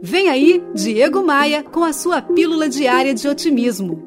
Vem aí, Diego Maia, com a sua pílula diária de otimismo.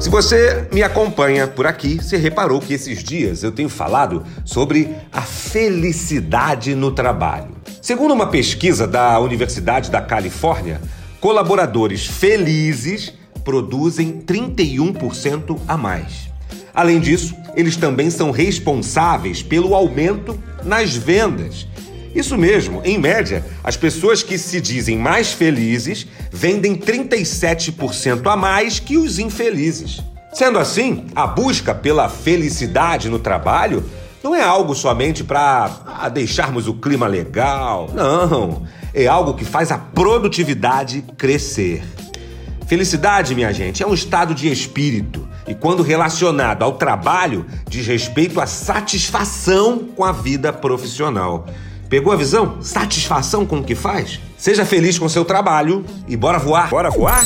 Se você me acompanha por aqui, você reparou que esses dias eu tenho falado sobre a felicidade no trabalho. Segundo uma pesquisa da Universidade da Califórnia, colaboradores felizes produzem 31% a mais. Além disso, eles também são responsáveis pelo aumento nas vendas isso mesmo, em média, as pessoas que se dizem mais felizes vendem 37% a mais que os infelizes. Sendo assim, a busca pela felicidade no trabalho não é algo somente para ah, deixarmos o clima legal. Não, é algo que faz a produtividade crescer. Felicidade, minha gente, é um estado de espírito e, quando relacionado ao trabalho, diz respeito à satisfação com a vida profissional. Pegou a visão? Satisfação com o que faz? Seja feliz com seu trabalho e bora voar! Bora voar?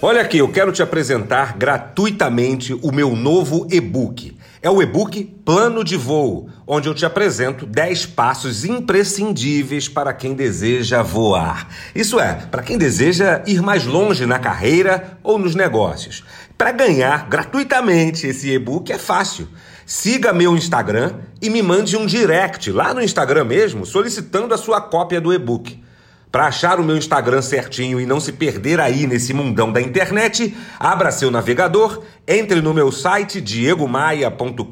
Olha aqui, eu quero te apresentar gratuitamente o meu novo e-book. É o e-book Plano de Voo, onde eu te apresento 10 passos imprescindíveis para quem deseja voar. Isso é, para quem deseja ir mais longe na carreira ou nos negócios. Para ganhar gratuitamente esse e-book é fácil. Siga meu Instagram e me mande um direct lá no Instagram mesmo solicitando a sua cópia do e-book. Para achar o meu Instagram certinho e não se perder aí nesse mundão da internet, abra seu navegador, entre no meu site diegomaia.com.br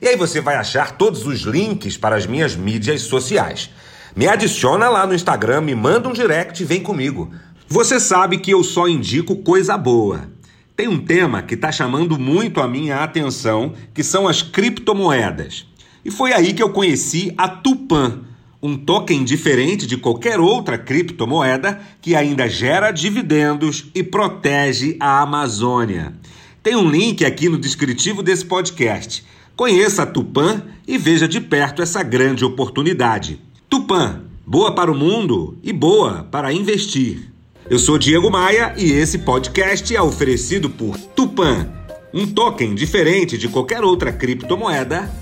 e aí você vai achar todos os links para as minhas mídias sociais. Me adiciona lá no Instagram, me manda um direct e vem comigo. Você sabe que eu só indico coisa boa. Tem um tema que está chamando muito a minha atenção, que são as criptomoedas. E foi aí que eu conheci a Tupan um token diferente de qualquer outra criptomoeda que ainda gera dividendos e protege a Amazônia. Tem um link aqui no descritivo desse podcast. Conheça a Tupan e veja de perto essa grande oportunidade. Tupan, boa para o mundo e boa para investir. Eu sou Diego Maia e esse podcast é oferecido por Tupan, um token diferente de qualquer outra criptomoeda